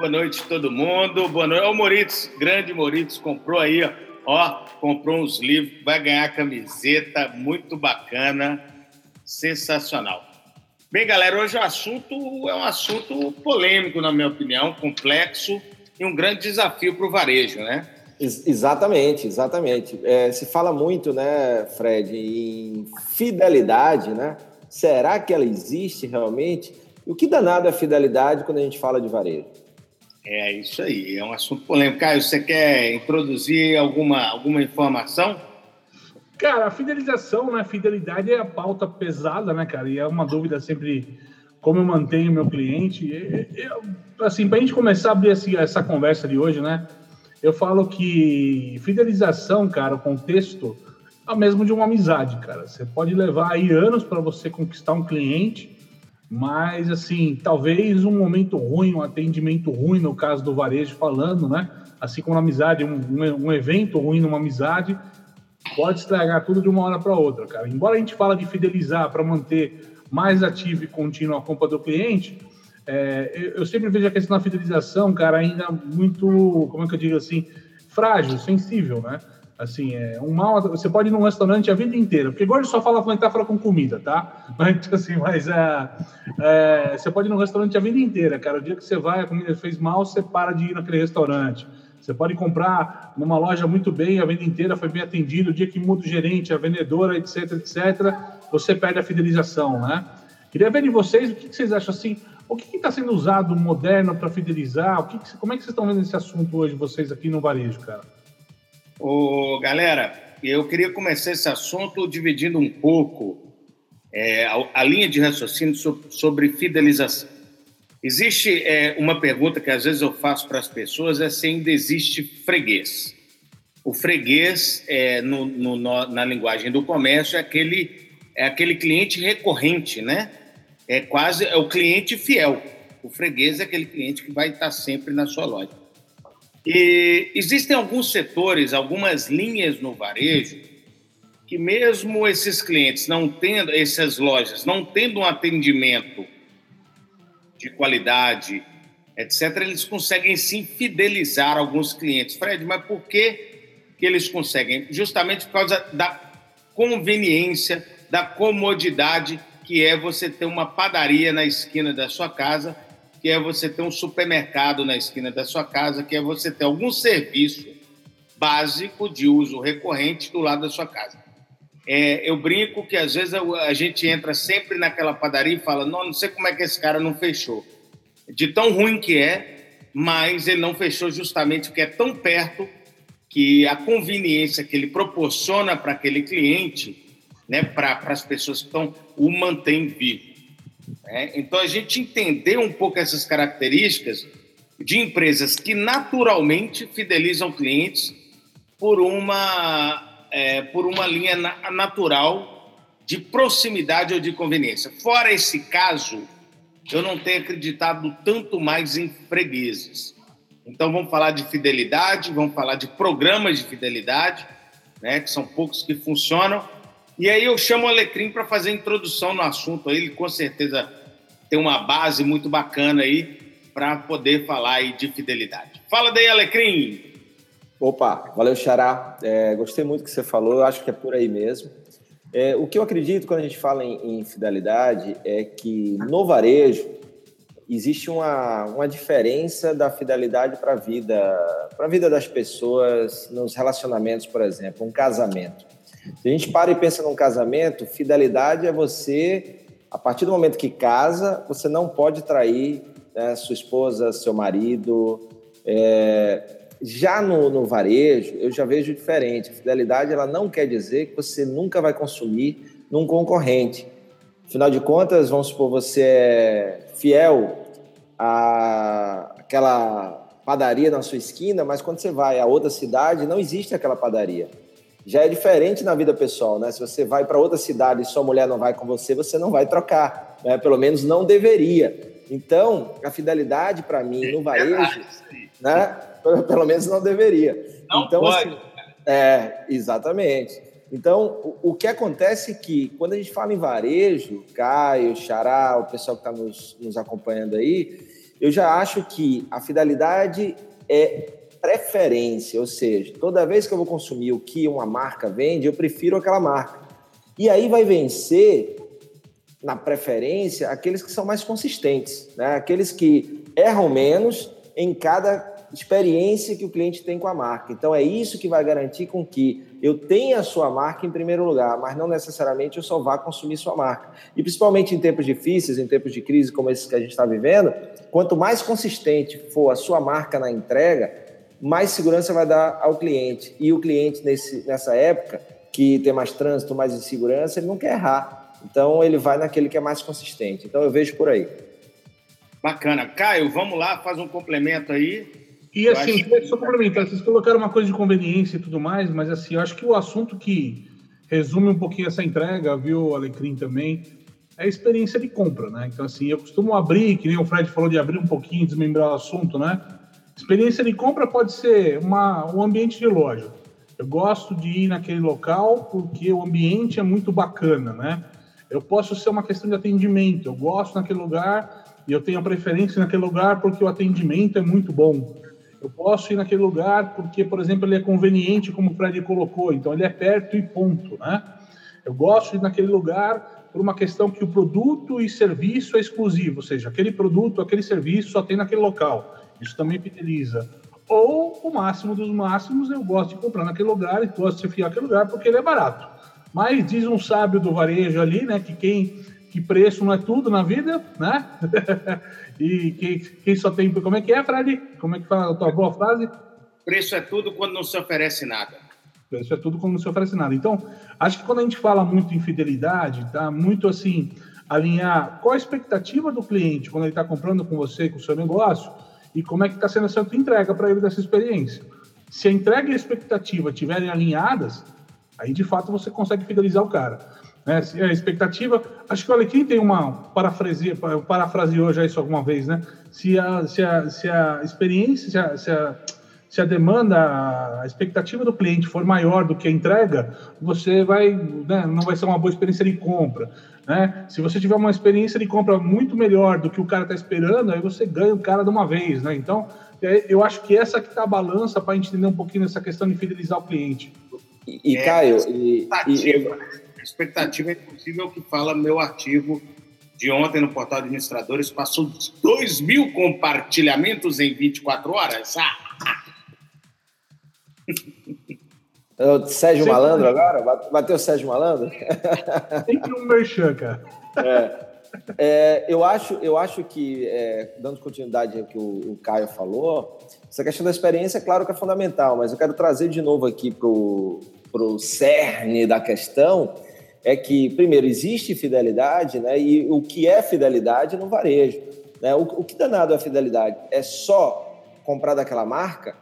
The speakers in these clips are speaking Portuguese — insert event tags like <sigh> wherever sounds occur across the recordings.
Boa noite todo mundo. Boa noite. O Moritz, grande Moritz, comprou aí, ó, comprou uns livros, vai ganhar camiseta, muito bacana, sensacional. Bem, galera, hoje o assunto é um assunto polêmico, na minha opinião, complexo e um grande desafio para o varejo, né? Ex exatamente, exatamente. É, se fala muito, né, Fred, em fidelidade, né? Será que ela existe realmente? E o que danado é fidelidade quando a gente fala de varejo? É isso aí, é um assunto polêmico. Caio, você quer introduzir alguma, alguma informação? Cara, a fidelização, né? Fidelidade é a pauta pesada, né, cara? E é uma dúvida sempre como eu mantenho meu cliente. Eu, assim, para a gente começar a abrir assim, essa conversa de hoje, né? Eu falo que fidelização, cara, o contexto é o mesmo de uma amizade, cara. Você pode levar aí anos para você conquistar um cliente, mas assim, talvez um momento ruim, um atendimento ruim, no caso do varejo falando, né? Assim como na amizade, um, um evento ruim numa amizade pode estragar tudo de uma hora para outra, cara. Embora a gente fala de fidelizar para manter mais ativo e contínuo a compra do cliente, é, eu sempre vejo a questão da fidelização, cara, ainda muito, como é que eu digo assim, frágil, sensível, né? Assim, é um mal. Você pode ir num restaurante a vida inteira, porque agora só fala metáfora com comida, tá? <laughs> Mas, assim, mas é, é, você pode ir num restaurante a vida inteira, cara. O dia que você vai, a comida fez mal, você para de ir naquele restaurante. Você pode comprar numa loja muito bem, a vida inteira foi bem atendido. O dia que muda o gerente, a vendedora, etc, etc, você perde a fidelização, né? Queria ver de vocês o que vocês acham assim. O que está sendo usado moderno para fidelizar? O que, como é que vocês estão vendo esse assunto hoje, vocês aqui no varejo, cara? Ô, galera, eu queria começar esse assunto dividindo um pouco é, a, a, linha de raciocínio sobre, sobre fidelização. Existe é, uma pergunta que às vezes eu faço para as pessoas, é se ainda existe freguês. O freguês, é, no, no, na linguagem do comércio, é aquele, é aquele cliente recorrente, né? é quase é o cliente fiel. O freguês é aquele cliente que vai estar sempre na sua loja. E existem alguns setores, algumas linhas no varejo que mesmo esses clientes não tendo, essas lojas não tendo um atendimento de qualidade, etc., eles conseguem sim fidelizar alguns clientes. Fred, mas por que, que eles conseguem? Justamente por causa da conveniência, da comodidade que é você ter uma padaria na esquina da sua casa, que é você ter um supermercado na esquina da sua casa, que é você ter algum serviço básico de uso recorrente do lado da sua casa. É, eu brinco que às vezes a gente entra sempre naquela padaria e fala: não, não sei como é que esse cara não fechou. De tão ruim que é, mas ele não fechou justamente porque é tão perto que a conveniência que ele proporciona para aquele cliente né, para as pessoas que estão o mantém vivo. Né? Então, a gente entender um pouco essas características de empresas que naturalmente fidelizam clientes por uma, é, por uma linha na, natural de proximidade ou de conveniência. Fora esse caso, eu não tenho acreditado tanto mais em fregueses. Então, vamos falar de fidelidade, vamos falar de programas de fidelidade, né, que são poucos que funcionam, e aí eu chamo o Alecrim para fazer a introdução no assunto. Ele com certeza tem uma base muito bacana aí para poder falar aí de fidelidade. Fala daí, Alecrim! Opa, valeu, Xará. É, gostei muito do que você falou, eu acho que é por aí mesmo. É, o que eu acredito quando a gente fala em, em fidelidade é que no varejo existe uma, uma diferença da fidelidade para a vida, para a vida das pessoas nos relacionamentos, por exemplo, um casamento. Se a gente para e pensa num casamento, fidelidade é você, a partir do momento que casa, você não pode trair né, sua esposa, seu marido. É... Já no, no, varejo, eu já vejo diferente. Fidelidade ela não quer dizer que você nunca vai consumir num concorrente. Afinal de contas, vamos supor, você é fiel àquela padaria na sua esquina, mas quando você vai a outra cidade, não existe aquela padaria já é diferente na vida pessoal, né? Se você vai para outra cidade e sua mulher não vai com você, você não vai trocar, né? Pelo menos não deveria. Então, a fidelidade para mim no varejo, né? Pelo menos não deveria. Não então, pode. Assim, é, exatamente. Então, o, o, que acontece é que quando a gente fala em varejo, Caio, Xará, o pessoal que está nos, nos acompanhando aí, eu já acho que a fidelidade é preferência, ou seja, toda vez que eu vou consumir o que uma marca vende, eu prefiro aquela marca. E aí vai vencer na preferência aqueles que são mais consistentes, né? aqueles que erram menos em cada experiência que o cliente tem com a marca. Então é isso que vai garantir com que eu tenha a sua marca em primeiro lugar, mas não necessariamente eu só vá consumir sua marca. E principalmente em tempos difíceis, em tempos de crise como esses que a gente está vivendo, quanto mais consistente for a sua marca na entrega, mais segurança vai dar ao cliente. E o cliente nesse, nessa época que tem mais trânsito, mais insegurança, ele não quer errar. Então ele vai naquele que é mais consistente. Então eu vejo por aí. Bacana. Caio, vamos lá, faz um complemento aí. E assim, acho... só complementar, vocês colocaram uma coisa de conveniência e tudo mais, mas assim, eu acho que o assunto que resume um pouquinho essa entrega, viu, Alecrim, também, é a experiência de compra, né? Então, assim, eu costumo abrir, que nem o Fred falou de abrir um pouquinho, desmembrar o assunto, né? Experiência de compra pode ser uma, um ambiente de loja. Eu gosto de ir naquele local porque o ambiente é muito bacana, né? Eu posso ser uma questão de atendimento. Eu gosto naquele lugar e eu tenho a preferência naquele lugar porque o atendimento é muito bom. Eu posso ir naquele lugar porque, por exemplo, ele é conveniente, como o Fred colocou, então ele é perto e ponto, né? Eu gosto de ir naquele lugar por uma questão que o produto e serviço é exclusivo, ou seja, aquele produto, aquele serviço só tem naquele local. Isso também fideliza. Ou o máximo dos máximos, eu gosto de comprar naquele lugar e gosto de fiar naquele lugar porque ele é barato. Mas diz um sábio do varejo ali, né, que quem que preço não é tudo na vida, né? <laughs> e quem, quem só tem. Como é que é, Fred? Como é que fala a tua boa frase? Preço é tudo quando não se oferece nada. Preço é tudo quando não se oferece nada. Então, acho que quando a gente fala muito em fidelidade, tá muito assim, alinhar qual a expectativa do cliente quando ele está comprando com você, com o seu negócio, e como é que está sendo a sua entrega para ele dessa experiência. Se a entrega e a expectativa estiverem alinhadas, aí de fato você consegue fidelizar o cara. Né? Se a expectativa, acho que o Alequim tem uma parafrasia, parafraseou já isso alguma vez, né? Se a, se a, se a experiência, se a, se a, se a demanda, a expectativa do cliente for maior do que a entrega, você vai, né, não vai ser uma boa experiência de compra. Né? Se você tiver uma experiência de compra muito melhor do que o cara está esperando, aí você ganha o cara de uma vez. Né? Então, eu acho que essa que está a balança para a gente entender um pouquinho nessa questão de fidelizar o cliente. E, e é, Caio, e, e, a expectativa, inclusive, é o que fala meu artigo de ontem no portal Administradores, passou 2 mil compartilhamentos em 24 horas. Ah! Sérgio Sempre Malandro agora? Bateu o Sérgio Malandro? <laughs> Sempre um merchan, cara. É. É, eu, acho, eu acho que, é, dando continuidade ao que o, o, Caio falou, essa questão da experiência, é claro que é fundamental, mas eu quero trazer de novo aqui para o cerne da questão, é que, primeiro, existe fidelidade, né? E o que é fidelidade no varejo. Né? O, o que danado é fidelidade? É só comprar daquela marca?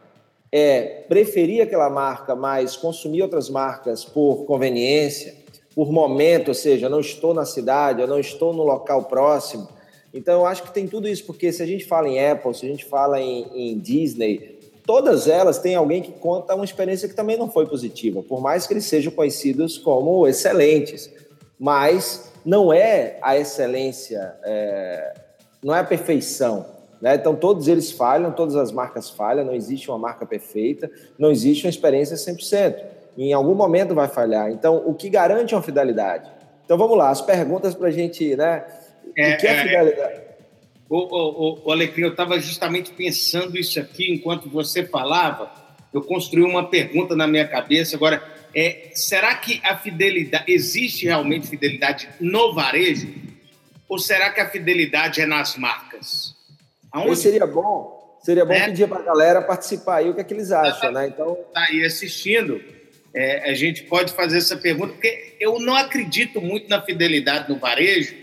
É preferir aquela marca, mas consumir outras marcas por conveniência, por momento, ou seja, não estou na cidade, eu não estou no local próximo. Então, eu acho que tem tudo isso, porque se a gente fala em Apple, se a gente fala em, em Disney, todas elas têm alguém que conta uma experiência que também não foi positiva, por mais que eles sejam conhecidos como excelentes. Mas não é a excelência, é, não é a perfeição. Né? Então, todos eles falham, todas as marcas falham, não existe uma marca perfeita, não existe uma experiência 100%. Em algum momento vai falhar. Então, o que garante uma fidelidade? Então, vamos lá, as perguntas para a gente, né? É, o que é, é fidelidade? O, o, o Alecrim, eu estava justamente pensando isso aqui enquanto você falava. Eu construí uma pergunta na minha cabeça. Agora, é, será que a fidelidade existe realmente fidelidade no varejo? Ou será que a fidelidade é nas marcas? Aonde... seria bom. Seria bom é? pedir para a galera participar aí o que, é que eles acham, tá, né? Então, tá aí assistindo. É, a gente pode fazer essa pergunta porque eu não acredito muito na fidelidade no varejo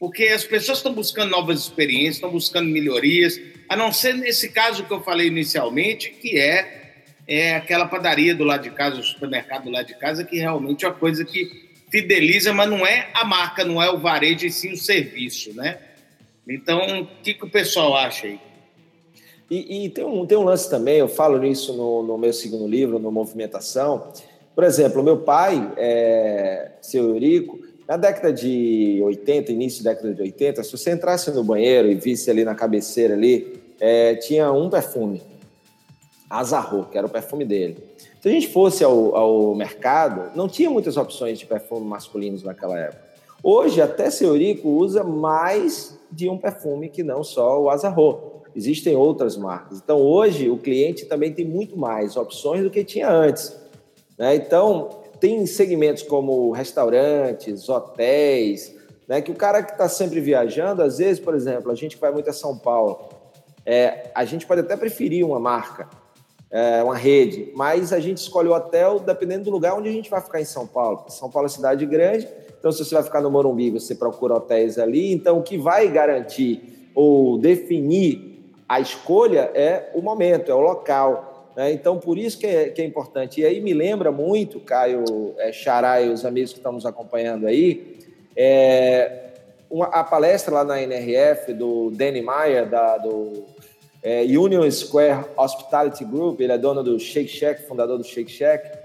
porque as pessoas estão buscando novas experiências, estão buscando melhorias, a não ser nesse caso que eu falei inicialmente, que é, é aquela padaria do lado de casa, o supermercado do lado de casa, que realmente é uma coisa que fideliza, mas não é a marca, não é o varejo, e sim o serviço, né? Então, o que, que o pessoal acha aí? E, e, tem, um, tem um lance também, eu falo nisso no, no meu segundo livro, no Movimentação. Por exemplo, meu pai, é, seu Eurico, Na década de 80, início da década de 80, se você entrasse no banheiro e visse ali na cabeceira ali, é, tinha um perfume, Azarro, que era o perfume dele. Se a gente fosse ao, ao mercado, não tinha muitas opções de perfume masculinos naquela época. Hoje, até Seurico usa mais de um perfume que não só o Azarro. Existem outras marcas. Então, hoje, o cliente também tem muito mais opções do que tinha antes. Né? Então, tem segmentos como restaurantes, hotéis, né? que o cara que está sempre viajando, às vezes, por exemplo, a gente vai muito a São Paulo, é, a gente pode até preferir uma marca, é, uma rede, mas a gente escolhe o hotel dependendo do lugar onde a gente vai ficar em São Paulo. São Paulo é cidade grande, então se você vai ficar no Morumbi, você procura hotéis ali. Então, o que vai garantir ou definir a escolha é o momento, é o local. Né? Então, por isso que é, que é, importante. E aí me lembra muito, Caio, é, Xará e os amigos que estão nos acompanhando aí, é, uma, a palestra lá na NRF do Danny Meyer, da, do é, Union Square Hospitality Group, ele é dono do Shake Shack, fundador do Shake Shack,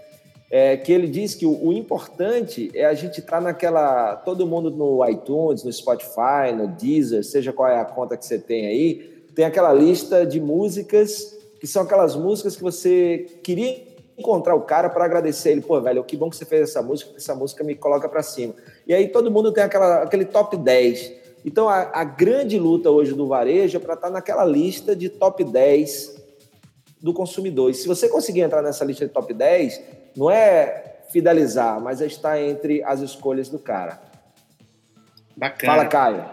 é, que ele diz que o, o importante é a gente estar tá naquela. Todo mundo no iTunes, no Spotify, no Deezer, seja qual é a conta que você tem aí, tem aquela lista de músicas que são aquelas músicas que você queria encontrar o cara para agradecer ele. Pô, velho, que bom que você fez essa música, porque essa música me coloca para cima. E aí todo mundo tem aquela, aquele top 10 então, a, a grande luta hoje do varejo é para estar tá naquela lista de top 10 do consumidor. E se você conseguir entrar nessa lista de top 10, não é fidelizar, mas é estar entre as escolhas do cara. Bacana. Fala, Caio.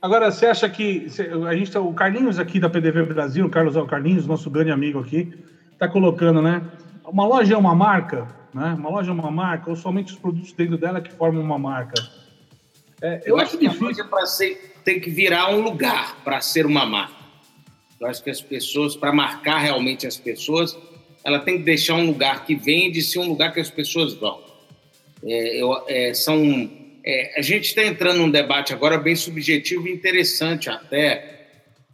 Agora, você acha que a gente tá, o Carlinhos aqui da PDV Brasil, o Carlos Carlinhos, nosso grande amigo aqui, está colocando, né? Uma loja é uma marca, né? Uma loja é uma marca, ou somente os produtos dentro dela que formam uma marca? É, eu, eu, acho, acho que difícil. a para ser tem que virar um lugar para ser uma marca. Eu acho que as pessoas, para marcar realmente as pessoas, ela tem que deixar um lugar que vende ser um lugar que as pessoas vão. É, eu, é, são, é, a gente está entrando num debate agora bem subjetivo e interessante até,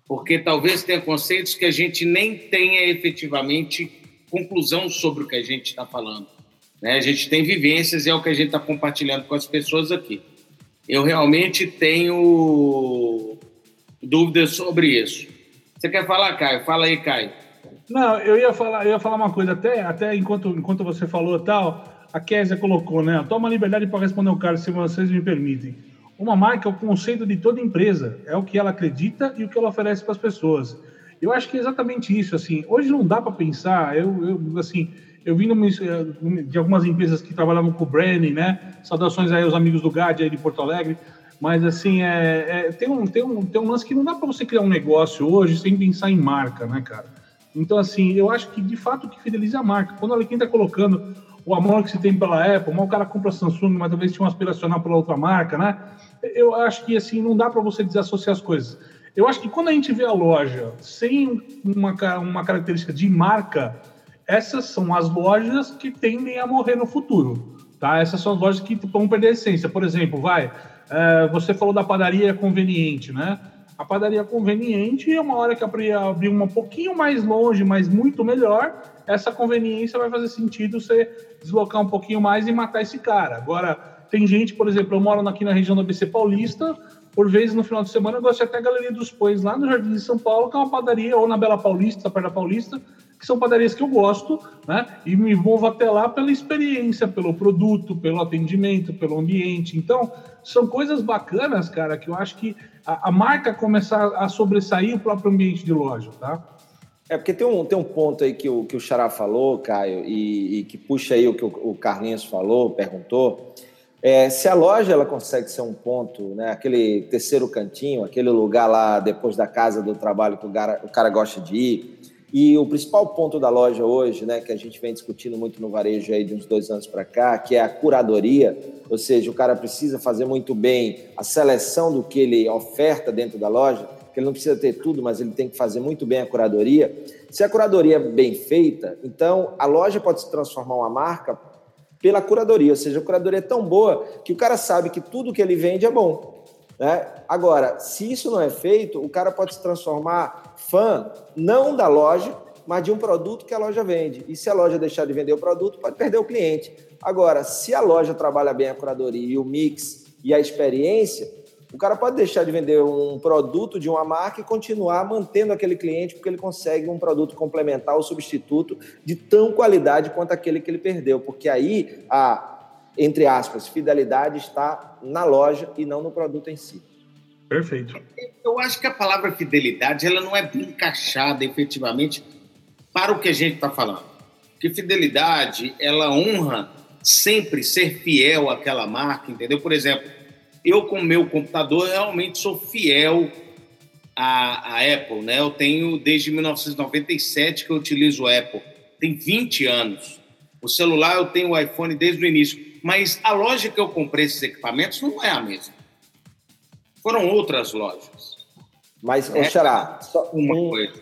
porque talvez tenha conceitos que a gente nem tenha efetivamente conclusão sobre o que a gente está falando. Né? A gente tem vivências e é o que a gente está compartilhando com as pessoas aqui eu realmente tenho dúvidas sobre isso. Você quer falar, Caio? Fala aí, Caio. Não, eu ia falar, eu ia falar uma coisa, até, até enquanto, enquanto você falou tal, a Kézia colocou, né? Toma liberdade para responder o cara, se vocês me permitem. Uma marca é o conceito de toda empresa, é o que ela acredita e o que ela oferece para as pessoas. Eu acho que é exatamente isso, assim. Hoje não dá para pensar, eu, eu assim, eu vim de algumas empresas que trabalhavam com o branding, né? Saudações aí aos amigos do GAD aí de Porto Alegre. Mas, assim, é, é, tem, um, tem, um, tem um lance que não dá para você criar um negócio hoje sem pensar em marca, né, cara? Então, assim, eu acho que, de fato, que fideliza é a marca. Quando alguém está colocando o amor que se tem pela Apple, mas o cara compra Samsung, mas talvez tinha um aspiracional pela outra marca, né? Eu acho que, assim, não dá para você desassociar as coisas. Eu acho que quando a gente vê a loja sem uma, uma característica de marca, essas são as lojas que tendem a morrer no futuro, tá? Essas são as lojas que vão perder a essência. Por exemplo, vai, é, você falou da padaria conveniente, né? A padaria conveniente é uma hora que abrir, abrir um pouquinho mais longe, mas muito melhor, essa conveniência vai fazer sentido você deslocar um pouquinho mais e matar esse cara. Agora, tem gente, por exemplo, eu moro aqui na região do ABC Paulista, por vezes no final de semana eu gosto de até Galeria dos Pães, lá no Jardim de São Paulo, que é uma padaria, ou na Bela Paulista, perto da Paulista, que são padarias que eu gosto, né? E me envolvo até lá pela experiência, pelo produto, pelo atendimento, pelo ambiente. Então, são coisas bacanas, cara, que eu acho que a, a marca começar a sobressair o próprio ambiente de loja, tá? É porque tem um, tem um ponto aí que o, que o Xará falou, Caio, e, e que puxa aí o que o, o Carlinhos falou, perguntou. É, se a loja ela consegue ser um ponto, né, aquele terceiro cantinho, aquele lugar lá depois da casa do trabalho que o cara, o cara gosta de ir, e o principal ponto da loja hoje, né, que a gente vem discutindo muito no varejo aí de uns dois anos para cá, que é a curadoria, ou seja, o cara precisa fazer muito bem a seleção do que ele oferta dentro da loja, que ele não precisa ter tudo, mas ele tem que fazer muito bem a curadoria. Se a curadoria é bem feita, então a loja pode se transformar uma marca pela curadoria, ou seja, a curadoria é tão boa que o cara sabe que tudo que ele vende é bom. Né? Agora, se isso não é feito, o cara pode se transformar fã não da loja, mas de um produto que a loja vende. E se a loja deixar de vender o produto, pode perder o cliente. Agora, se a loja trabalha bem a curadoria e o mix e a experiência, o cara pode deixar de vender um produto de uma marca e continuar mantendo aquele cliente porque ele consegue um produto complementar ou substituto de tão qualidade quanto aquele que ele perdeu, porque aí a, entre aspas, fidelidade está na loja e não no produto em si. Perfeito. Eu acho que a palavra fidelidade ela não é bem encaixada efetivamente para o que a gente está falando. Que fidelidade ela honra sempre ser fiel àquela marca, entendeu? Por exemplo, eu com meu computador realmente sou fiel à, à, Apple, né? Eu tenho desde 1997 que eu utilizo o Apple, tem 20 anos. O celular eu tenho o iPhone desde o início, mas a loja que eu comprei esses equipamentos não é a mesma. Foram outras lojas. Mas, é, Xará, só uma um, coisa.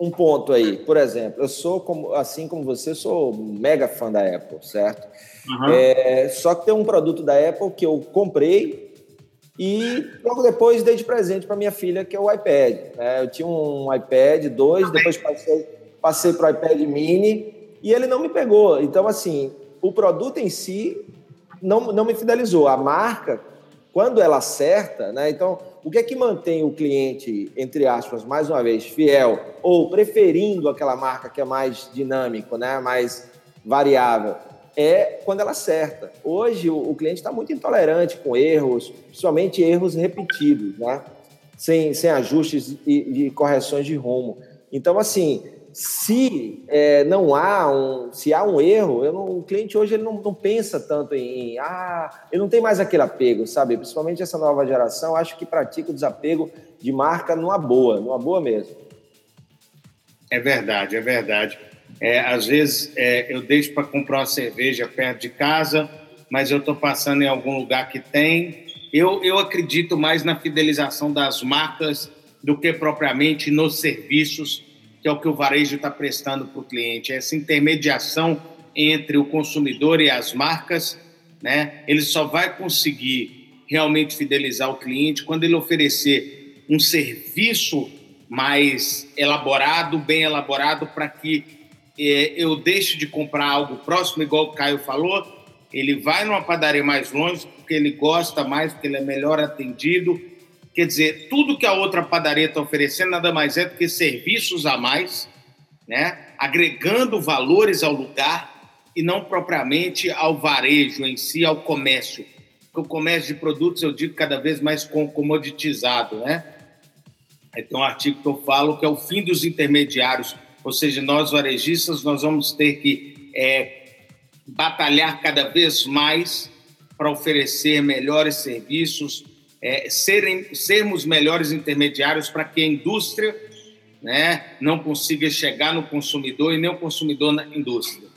um ponto aí. Por exemplo, eu sou, como, assim como você, sou mega fã da Apple, certo? Uhum. É, só que tem um produto da Apple que eu comprei e logo depois dei de presente para minha filha, que é o iPad. É, eu tinha um iPad 2, depois passei, passei para o iPad mini e ele não me pegou. Então, assim, o produto em si não, não me fidelizou. A marca, quando ela acerta, né? Então, o que é que mantém o cliente, entre aspas, mais uma vez, fiel ou preferindo aquela marca que é mais dinâmico, né? Mais variável? é quando ela acerta. Hoje, o, o cliente está muito intolerante com erros, principalmente erros repetidos, né? sem, sem ajustes e, e correções de rumo. Então, assim, se é, não há um, se há um erro, não, o cliente hoje ele não, não, pensa tanto em, ah, ele não tem mais aquele apego, sabe? Principalmente essa nova geração, acho que pratica o desapego de marca numa boa, numa boa mesmo. É verdade, é verdade. É, às vezes é, eu deixo para comprar uma cerveja perto de casa, mas eu estou passando em algum lugar que tem. Eu, eu acredito mais na fidelização das marcas do que propriamente nos serviços, que é o que o varejo está prestando para o cliente. Essa intermediação entre o consumidor e as marcas, né? Ele só vai conseguir realmente fidelizar o cliente quando ele oferecer um serviço mais elaborado, bem elaborado, para que é, eu deixo de comprar algo próximo, igual o Caio falou, ele vai numa padaria mais longe porque ele gosta mais, porque ele é melhor atendido. Quer dizer, tudo que a outra padaria está oferecendo nada mais é do que serviços a mais, né? agregando valores ao lugar e não propriamente ao varejo em si, ao comércio. Porque o comércio de produtos, eu digo, cada vez mais comoditizado. Né? Tem um artigo que eu falo que é o fim dos intermediários ou seja, nós varejistas nós vamos ter que é, batalhar cada vez mais para oferecer melhores serviços, é, serem, sermos melhores intermediários para que a indústria né, não consiga chegar no consumidor e nem o consumidor na indústria.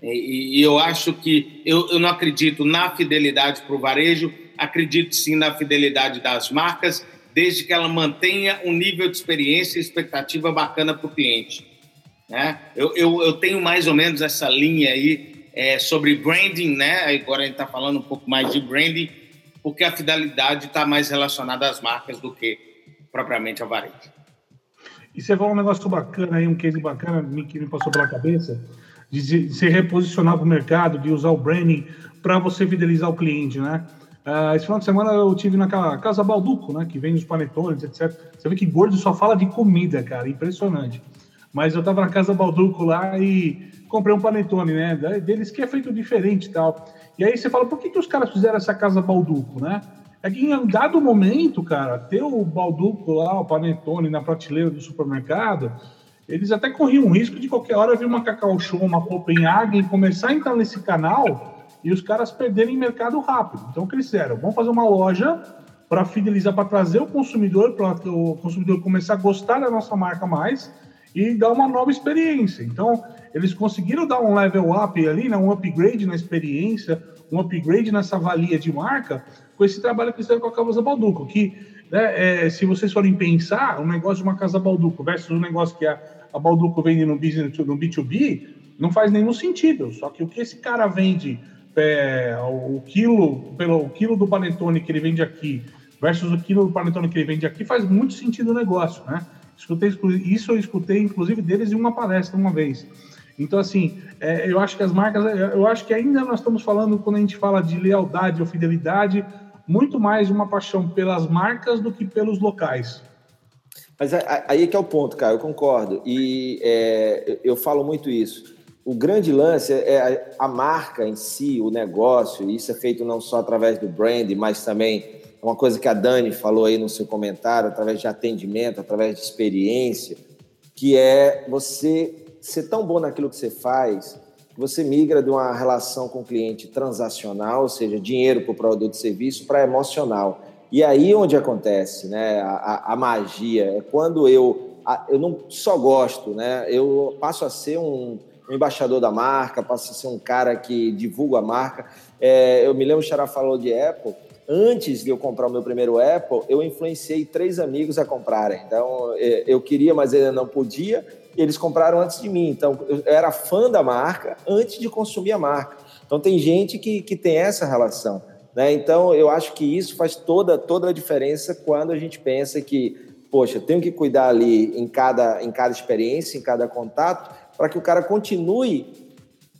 E, e eu acho que eu, eu não acredito na fidelidade para o varejo, acredito sim na fidelidade das marcas, desde que ela mantenha um nível de experiência e expectativa bacana para o cliente. Né? Eu, eu, eu tenho mais ou menos essa linha aí é, sobre branding, né? Agora a gente está falando um pouco mais de branding, porque a fidelidade está mais relacionada às marcas do que propriamente ao varejo. E você falou um negócio bacana aí, um case bacana que me passou pela cabeça, de se reposicionar para o mercado, de usar o branding para você fidelizar o cliente, né? Uh, esse final de semana eu tive naquela Casa Balduco, né? Que vende os panetones, etc. Você vê que gordo só fala de comida, cara. Impressionante. Mas eu tava na casa Balduco lá e comprei um panetone, né? Deles que é feito diferente e tal. E aí você fala, por que, que os caras fizeram essa casa Balduco, né? É que em dado momento, cara, ter o Balduco lá, o panetone na prateleira do supermercado, eles até corriam o risco de qualquer hora vir uma Cacau Show, uma Copenhagen começar a entrar nesse canal e os caras perderem mercado rápido. Então, o que eles fizeram? Vamos fazer uma loja para fidelizar, para trazer o consumidor, para o consumidor começar a gostar da nossa marca mais e dar uma nova experiência. Então, eles conseguiram dar um level up ali, né, um upgrade na experiência, um upgrade nessa valia de marca, com esse trabalho que fizeram com a Casa Balduco, que, né, é, se vocês forem pensar, um negócio de uma Casa Balduco versus um negócio que a, a Balduco vende no, business, no B2B, não faz nenhum sentido. Só que o que esse cara vende, é, o, quilo, pelo o quilo do panetone que ele vende aqui versus o quilo do panetone que ele vende aqui, faz muito sentido o negócio, né? Escutei, isso eu escutei, inclusive, deles em uma palestra uma vez. Então, assim, é, eu acho que as marcas, é, eu acho que ainda nós estamos falando, quando a gente fala de lealdade ou fidelidade, muito mais uma paixão pelas marcas do que pelos locais. Mas aí é que é o ponto, cara, eu concordo. E é, eu falo muito isso. O grande lance é a marca em si, o negócio, e isso é feito não só através do brand, mas também uma coisa que a Dani falou aí no seu comentário, através de atendimento, através de experiência, que é você ser tão bom naquilo que você faz, que você migra de uma relação com o cliente transacional, ou seja, dinheiro para o produto e serviço, para emocional. E aí onde acontece né, a, a magia, é quando eu, a, eu não só gosto, né, eu passo a ser um, um, embaixador da marca, passo a ser um cara que divulga a marca. É, eu me lembro, o Xará falou de Apple, antes de eu comprar o meu primeiro Apple, eu influenciei três amigos a comprarem. Então, é, eu queria, mas ainda não podia, e eles compraram antes de mim. Então, eu era fã da marca antes de consumir a marca. Então, tem gente que, que tem essa relação. Né? Então, eu acho que isso faz toda, toda a diferença quando a gente pensa que, poxa, tenho que cuidar ali em cada, em cada experiência, em cada contato, para que o cara continue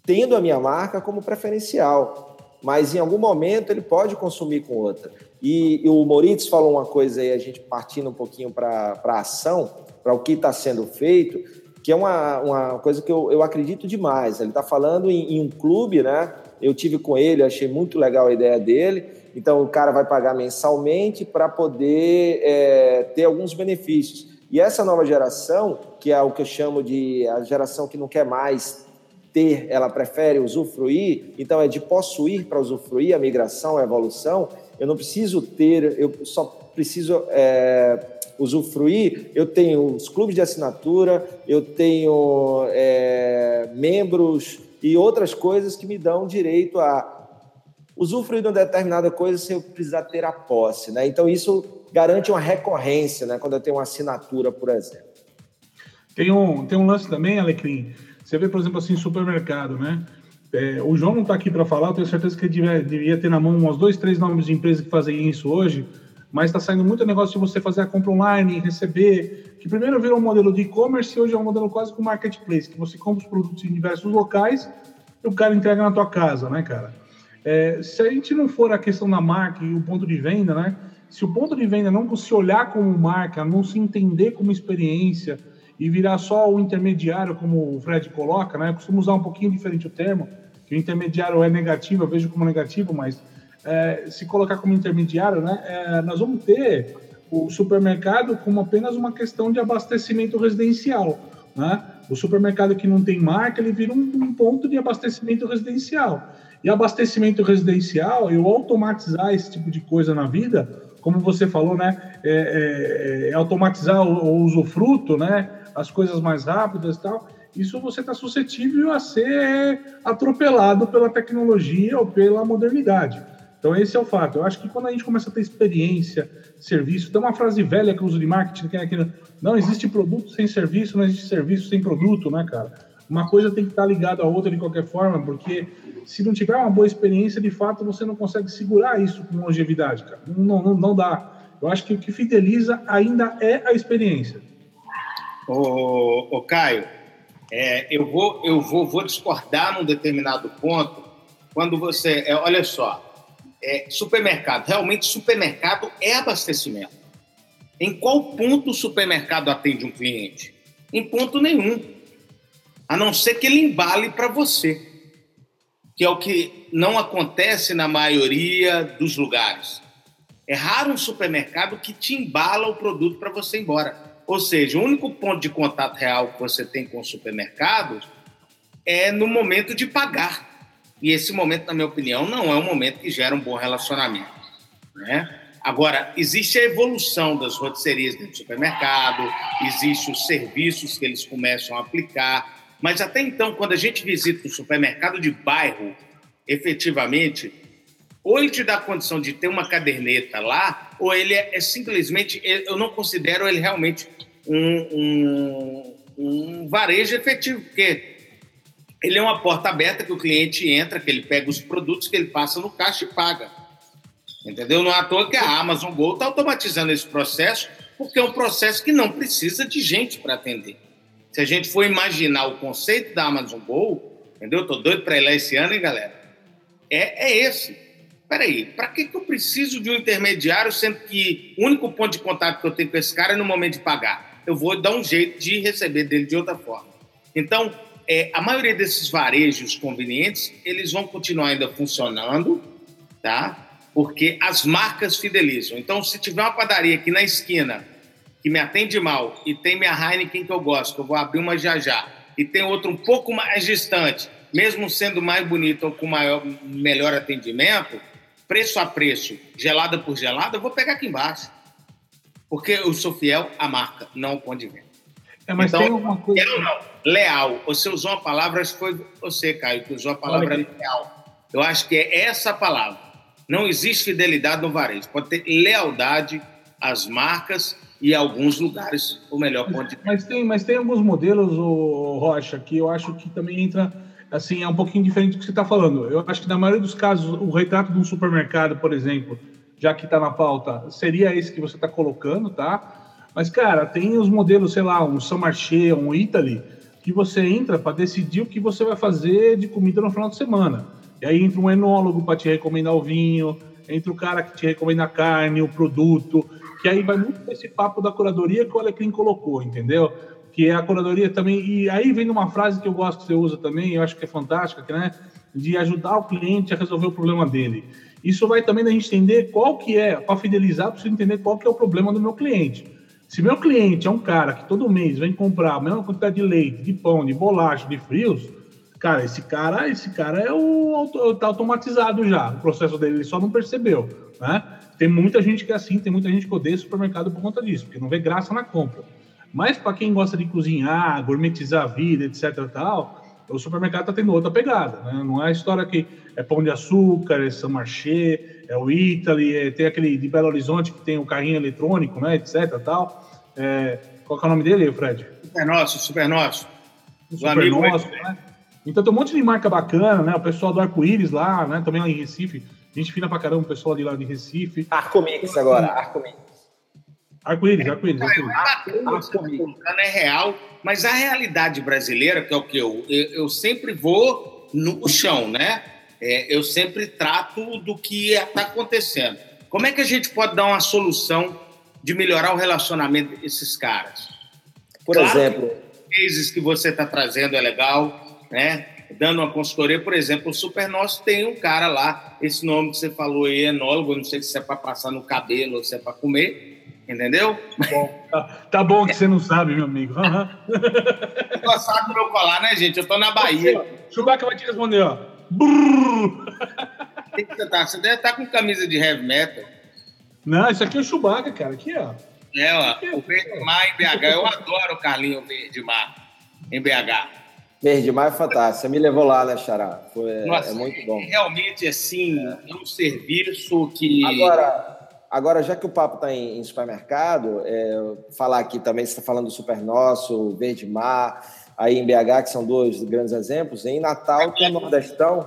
tendo a minha marca como preferencial mas em algum momento ele pode consumir com outra. E, e o Moritz falou uma coisa aí, a gente partindo um pouquinho para a ação, para o que está sendo feito, que é uma, uma coisa que eu, eu acredito demais. Ele está falando em, em, um clube, né? Eu tive com ele, achei muito legal a ideia dele. Então o cara vai pagar mensalmente para poder é, ter alguns benefícios. E essa nova geração, que é o que eu chamo de a geração que não quer mais ter, ela prefere usufruir, então é de possuir para usufruir, a migração, a evolução. Eu não preciso ter, eu só preciso é, usufruir. Eu tenho os clubes de assinatura, eu tenho é, membros e outras coisas que me dão direito a usufruir de uma determinada coisa sem eu precisar ter a posse. Né? Então, isso garante uma recorrência né? quando eu tenho uma assinatura, por exemplo. Tem um, tem um lance também, Alecrim, você vê, por exemplo, assim, supermercado, né? É, o João não está aqui para falar, eu tenho certeza que ele devia, ter na mão uns dois, três nomes de empresas que fazem isso hoje, mas está saindo muito negócio de você fazer a compra online, receber, que primeiro virou um modelo de e-commerce e hoje é um modelo quase com marketplace, que você compra os produtos em diversos locais e o cara entrega na tua casa, né, cara? É, se a gente não for a questão da marca e o ponto de venda, né? Se o ponto de venda não se olhar como marca, não se entender como experiência, e virar só o intermediário, como o Fred coloca, né? Eu costumo usar um pouquinho diferente o termo, que o intermediário é negativo, eu vejo como negativo, mas é, se colocar como intermediário, né? É, nós vamos ter o supermercado como apenas uma questão de abastecimento residencial, né? O supermercado que não tem marca, ele vira um, um ponto de abastecimento residencial. E abastecimento residencial, eu automatizar esse tipo de coisa na vida, como você falou, né? É, é, é automatizar o, o usufruto, né? As coisas mais rápidas e tal, isso você está suscetível a ser atropelado pela tecnologia ou pela modernidade. Então, esse é o fato. Eu acho que quando a gente começa a ter experiência, serviço, tem uma frase velha que eu uso de marketing, que é aquilo, não existe produto sem serviço, não existe serviço sem produto, né, cara? Uma coisa tem que estar ligada à outra de qualquer forma, porque se não tiver uma boa experiência, de fato, você não consegue segurar isso com longevidade, cara. Não, não, não dá. Eu acho que o que fideliza ainda é a experiência. Ô Caio, é, eu, vou, eu vou, vou discordar num determinado ponto quando você. É, olha só, é, supermercado, realmente supermercado é abastecimento. Em qual ponto o supermercado atende um cliente? Em ponto nenhum. A não ser que ele embale para você, que é o que não acontece na maioria dos lugares. É raro um supermercado que te embala o produto para você ir embora. Ou seja, o único ponto de contato real que você tem com os supermercados é no momento de pagar. E esse momento, na minha opinião, não é um momento que gera um bom relacionamento. Né? Agora, existe a evolução das rotisserias dentro do supermercado, existem os serviços que eles começam a aplicar, mas até então, quando a gente visita um supermercado de bairro, efetivamente, ou ele te dá a condição de ter uma caderneta lá, ou ele é, é simplesmente, eu não considero ele realmente um, um, um varejo efetivo, porque ele é uma porta aberta que o cliente entra, que ele pega os produtos que ele passa no caixa e paga. Entendeu? Não é à toa que a Amazon Go está automatizando esse processo, porque é um processo que não precisa de gente para atender. Se a gente for imaginar o conceito da Amazon Go, entendeu? Estou doido para ir lá esse ano, hein, galera? É, é esse. Peraí, para que, que eu preciso de um intermediário, sendo que o único ponto de contato que eu tenho com esse cara é no momento de pagar? Eu vou dar um jeito de receber dele de outra forma. Então, é, a maioria desses varejos convenientes, eles vão continuar ainda funcionando, tá? Porque as marcas fidelizam. Então, se tiver uma padaria aqui na esquina que me atende mal e tem minha Heineken que eu gosto, que eu vou abrir uma já já, e tem outro um pouco mais distante, mesmo sendo mais bonito ou com maior, melhor atendimento, preço a preço, gelada por gelada, eu vou pegar aqui embaixo. Porque eu sou fiel à marca, não ao ponto de venda. É, mas então, tem alguma coisa. Eu não. Leal. Você usou uma palavra, acho que foi você, Caio, que usou a palavra leal. Eu acho que é essa palavra. Não existe fidelidade no varejo. Pode ter lealdade às marcas e alguns lugares o melhor ponto de mas tem Mas tem alguns modelos, o Rocha, que eu acho que também entra, assim, é um pouquinho diferente do que você está falando. Eu acho que na maioria dos casos, o retrato de um supermercado, por exemplo, já que está na pauta, seria esse que você está colocando, tá? Mas, cara, tem os modelos, sei lá, um São Marché, um Italy, que você entra para decidir o que você vai fazer de comida no final de semana. E aí entra um enólogo para te recomendar o vinho, entra o cara que te recomenda a carne, o produto, que aí vai muito esse papo da curadoria que o Alecrim colocou, entendeu? Que é a curadoria também. E aí vem uma frase que eu gosto que você usa também, eu acho que é fantástica, que, né? De ajudar o cliente a resolver o problema dele. Isso vai também da gente entender qual que é, para fidelizar, preciso entender qual que é o problema do meu cliente. Se meu cliente é um cara que todo mês vem comprar a mesma quantidade de leite, de pão, de bolacha, de frios, cara, esse cara, esse cara é o tá automatizado já. O processo dele ele só não percebeu, né? Tem muita gente que é assim, tem muita gente que odeia supermercado por conta disso, porque não vê graça na compra. Mas para quem gosta de cozinhar, gourmetizar a vida, etc, tal, o supermercado está tendo outra pegada, né? Não é a história que é pão de açúcar, é São Marché, é o Italy, é, tem aquele de Belo Horizonte que tem o carrinho eletrônico, né, etc. Tal. É, qual é o nome dele, Fred? Super Nosso, Super Nosso. Super Nosso, né? Então tem um monte de marca bacana, né? O pessoal do Arco-Íris lá, né? Também lá em Recife. Gente fina pra caramba, o pessoal de lá de Recife. Arcomix agora, Arcomix. Arco-Íris, Arco-Íris. Arco-Íris. é real, mas a realidade brasileira, que é o que eu, eu, eu sempre vou no chão, né? É, eu sempre trato do que está acontecendo. Como é que a gente pode dar uma solução de melhorar o relacionamento desses caras? Por claro exemplo, cases que você está trazendo é legal, né? Dando uma consultoria, por exemplo, o Super Nosso tem um cara lá, esse nome que você falou aí, enólogo, não sei se é para passar no cabelo ou se é para comer, entendeu? Bom, tá, tá, bom que você não sabe, meu amigo. Uhum. Gostado do meu colar, né, gente? Eu tô na Bahia. Chewbacca vai te responder, ó. que você tá? Você deve estar tá com camisa de heavy metal. Não, isso aqui é o Chewbacca, cara. Aqui, ó. É, ó. É o Verde Mar em BH. Eu adoro o Carlinho Verde Mar em BH. Verde Mar é fantástico. Você me levou lá, né, Xará? Foi, é, Nossa, é muito bom. Realmente, assim, é. um serviço que. Agora, agora já que o papo está em, em, supermercado, é, falar aqui também, você está falando do Super Nosso, Verde Mar aí em BH, que são dois grandes exemplos. Em Natal tem o Nordestão,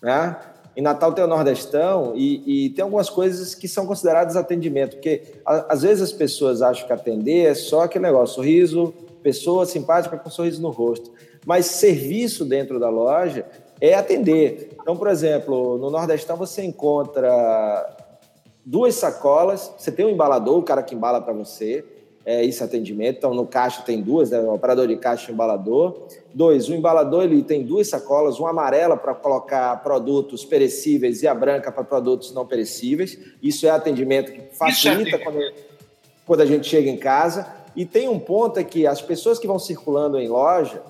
né? Em Natal tem o Nordestão e, e tem algumas coisas que são consideradas atendimento, porque a, às vezes as pessoas acham que atender é só aquele negócio, sorriso, pessoa simpática com um sorriso no rosto. Mas serviço dentro da loja é atender. Então, por exemplo, no Nordestão você encontra duas sacolas, você tem um embalador, o cara que embala para você, é, esse atendimento. Então, no caixa tem duas, né? o operador de caixa e embalador. Dois, o embalador ele tem duas sacolas, uma amarela para colocar produtos perecíveis e a branca para produtos não perecíveis. Isso é atendimento que facilita quando, quando a gente chega em casa. E tem um ponto é que as pessoas que vão circulando em loja,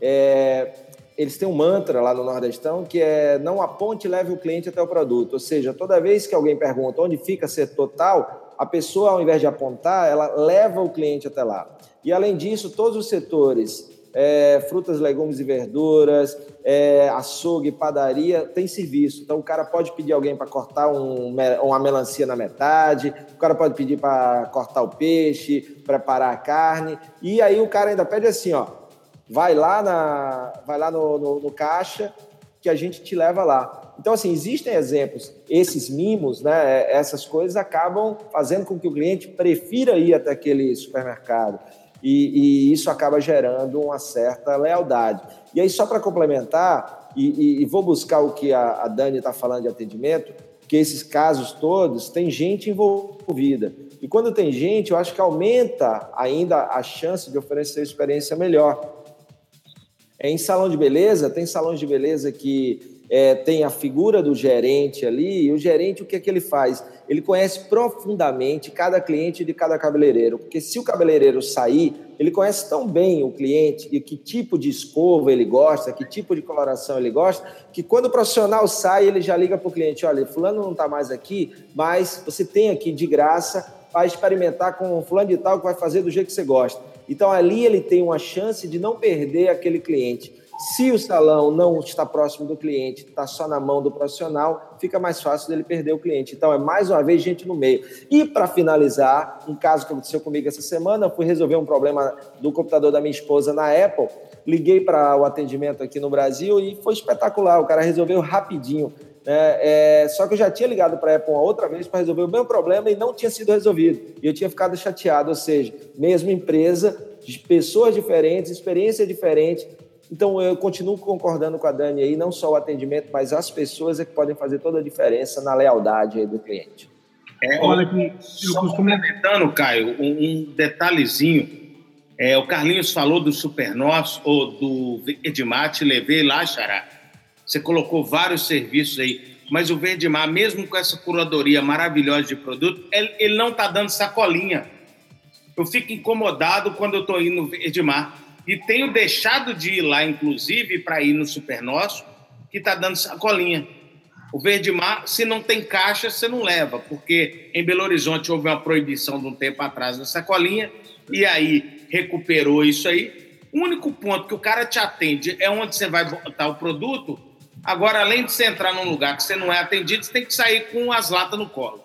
é, eles têm um mantra lá no Nordestão que é não aponte e leve o cliente até o produto. Ou seja, toda vez que alguém pergunta onde fica setor tal, a pessoa, ao invés de apontar, ela leva o cliente até lá. E, além disso, todos os setores, é, frutas, legumes e verduras, é, açougue, padaria, tem serviço. Então, o cara pode pedir alguém para cortar um, uma melancia na metade, o cara pode pedir para cortar o peixe, preparar a carne, e aí o cara ainda pede assim, ó, vai lá, na, vai lá no, no, no caixa que a gente te leva lá. Então, assim, existem exemplos, esses mimos, né, essas coisas acabam fazendo com que o cliente prefira ir até aquele supermercado. e, e isso acaba gerando uma certa lealdade. E aí, só para complementar, e, e, vou buscar o que a, a Dani está falando de atendimento, que esses casos todos tem gente envolvida. E quando tem gente, eu acho que aumenta ainda a chance de oferecer experiência melhor. É, em salão de beleza, tem salões de beleza que é, tem a figura do gerente ali, e o gerente, o que é que ele faz? Ele conhece profundamente cada cliente de cada cabeleireiro, porque se o cabeleireiro sair, ele conhece tão bem o cliente e que tipo de escova ele gosta, que tipo de coloração ele gosta, que quando o profissional sai, ele já liga para o cliente: olha, Fulano não está mais aqui, mas você tem aqui de graça para experimentar com Fulano de Tal que vai fazer do jeito que você gosta. Então ali ele tem uma chance de não perder aquele cliente. Se o salão não está próximo do cliente, está só na mão do profissional, fica mais fácil dele perder o cliente. Então, é mais uma vez gente no meio. E, para finalizar, um caso que aconteceu comigo essa semana, eu fui resolver um problema do computador da minha esposa na Apple. Liguei para o atendimento aqui no Brasil e foi espetacular. O cara resolveu rapidinho. É, é, só que eu já tinha ligado para a Apple uma outra vez para resolver o mesmo problema e não tinha sido resolvido. E eu tinha ficado chateado, ou seja, mesma empresa, pessoas diferentes, experiência diferente, então, eu continuo concordando com a Dani aí, não só o atendimento, mas as pessoas é que podem fazer toda a diferença na lealdade do cliente. É, Olha que só complementando, Caio, um, um, detalhezinho. É, o Carlinhos falou do Supernosso ou do Edmar, te levei lá, Xará. Você colocou vários serviços aí, mas o Verdemar, mesmo com essa curadoria maravilhosa de produto, ele, não está dando sacolinha. Eu fico incomodado quando eu estou indo no Verdemar e tenho deixado de ir lá, inclusive, para ir no Super Nosso, que está dando sacolinha. O Verde Mar, se não tem caixa, você não leva, porque em Belo Horizonte houve uma proibição de um tempo atrás da sacolinha, e aí recuperou isso aí. O único ponto que o cara te atende é onde você vai botar o produto. Agora, além de você entrar num lugar que você não é atendido, você tem que sair com as latas no colo.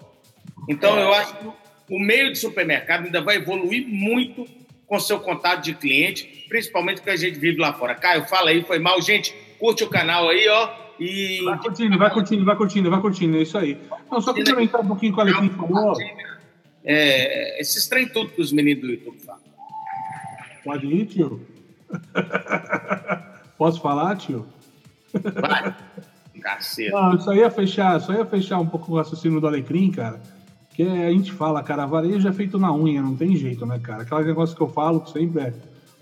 Então, eu acho que o meio de supermercado ainda vai evoluir muito com seu contato de cliente, principalmente porque a gente vive lá fora. Caio, fala aí, foi mal. Gente, curte o canal aí, ó. E... Vai curtindo, vai curtindo, vai curtindo, vai curtindo, é isso aí. Não, só complementar um pouquinho com o Alecrim falou. É, esses trem tudo que os meninos do YouTube falam. Pode ir, tio? <laughs> Posso falar, tio? Vai. Caceta. Não, só ia fechar, só ia fechar um pouco o raciocínio do Alecrim, cara. Que a gente fala, cara, varejo é feito na unha, não tem jeito, né, cara? Aquele negócio que eu falo sempre é: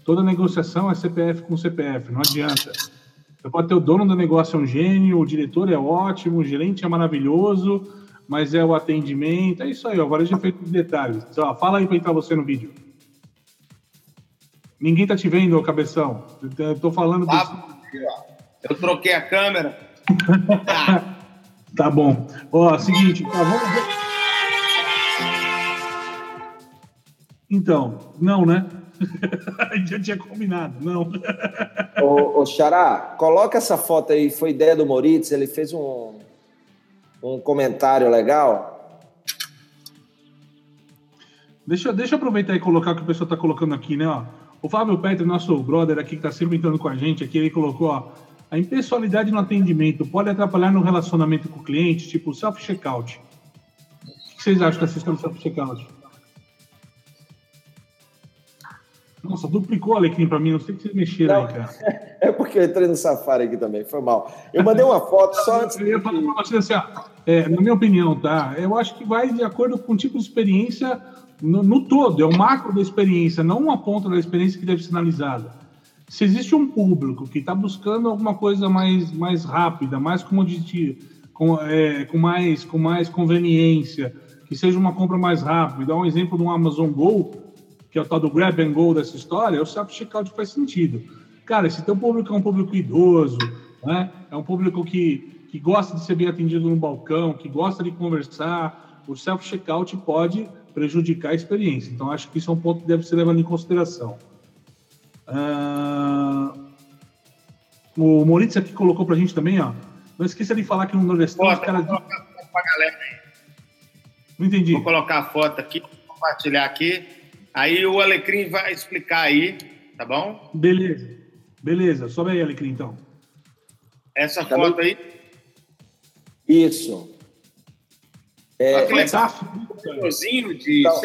toda negociação é CPF com CPF, não adianta. Você pode ter o dono do negócio é um gênio, o diretor é ótimo, o gerente é maravilhoso, mas é o atendimento, é isso aí, o varejo é feito de detalhes. Ó, fala aí para entrar você no vídeo. Ninguém tá te vendo, cabeção. Eu tô falando. Ah, eu troquei a câmera. <laughs> tá bom. Ó, seguinte, tá, vamos ver. Então, não, né? <laughs> a gente já tinha combinado, não. ô, ô, Xará, coloca essa foto aí, foi ideia do Moritz, ele fez um, um comentário legal. Deixa, deixa eu aproveitar e colocar o que o pessoal está colocando aqui, né? Ó, o Fábio Petro, nosso brother aqui, que está sempre entrando com a gente aqui, ele colocou, ó, a impessoalidade no atendimento pode atrapalhar no relacionamento com o cliente, tipo self-checkout. O que vocês acham da sistema self-checkout? Nossa, duplicou o Alecrim para mim, não sei o que vocês mexeram não, aí, cara. <laughs> É porque eu entrei no Safari aqui também, foi mal. Eu mandei uma foto só antes. Eu ia falar para você assim, ó, é, na minha opinião, tá? Eu acho que vai de acordo com o tipo de experiência no, no todo, é o macro da experiência, não uma ponta da experiência que deve ser analisada. Se existe um público que está buscando alguma coisa mais, mais rápida, mais comodity, com, é, com, mais, com mais conveniência, que seja uma compra mais rápida, dá um exemplo do Amazon Go, que é o tal do grab and go dessa história, o self-checkout faz sentido. Cara, se teu público é um público idoso, né? é um público que, que gosta de ser bem atendido no balcão, que gosta de conversar, o self-checkout pode prejudicar a experiência. Então, acho que isso é um ponto que deve ser levado em consideração. Uh... O Moritz aqui colocou para a gente também, ó. Não esqueça de falar que no Nordestão os caras. Vou colocar pra galera aí. Não entendi. Vou colocar a foto aqui, compartilhar aqui. Aí o Alecrim vai explicar aí, tá bom? Beleza. Beleza. Sobe aí, Alecrim, então. Essa tá foto aí? Isso. É, que legal. de então,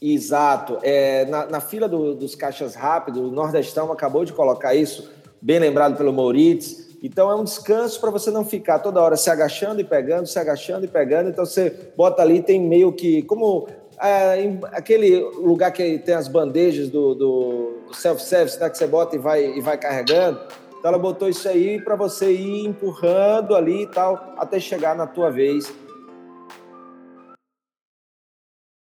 Exato. É, na, na fila do, dos caixas rápidos, o Nordestão acabou de colocar isso, bem lembrado pelo Maurício. Então é um descanso para você não ficar toda hora se agachando e pegando, se agachando e pegando. Então você bota ali, tem meio que. Como é, aquele lugar que tem as bandejas do, do self-service, né, que você bota e vai, e vai carregando. Então ela botou isso aí para você ir empurrando ali e tal, até chegar na tua vez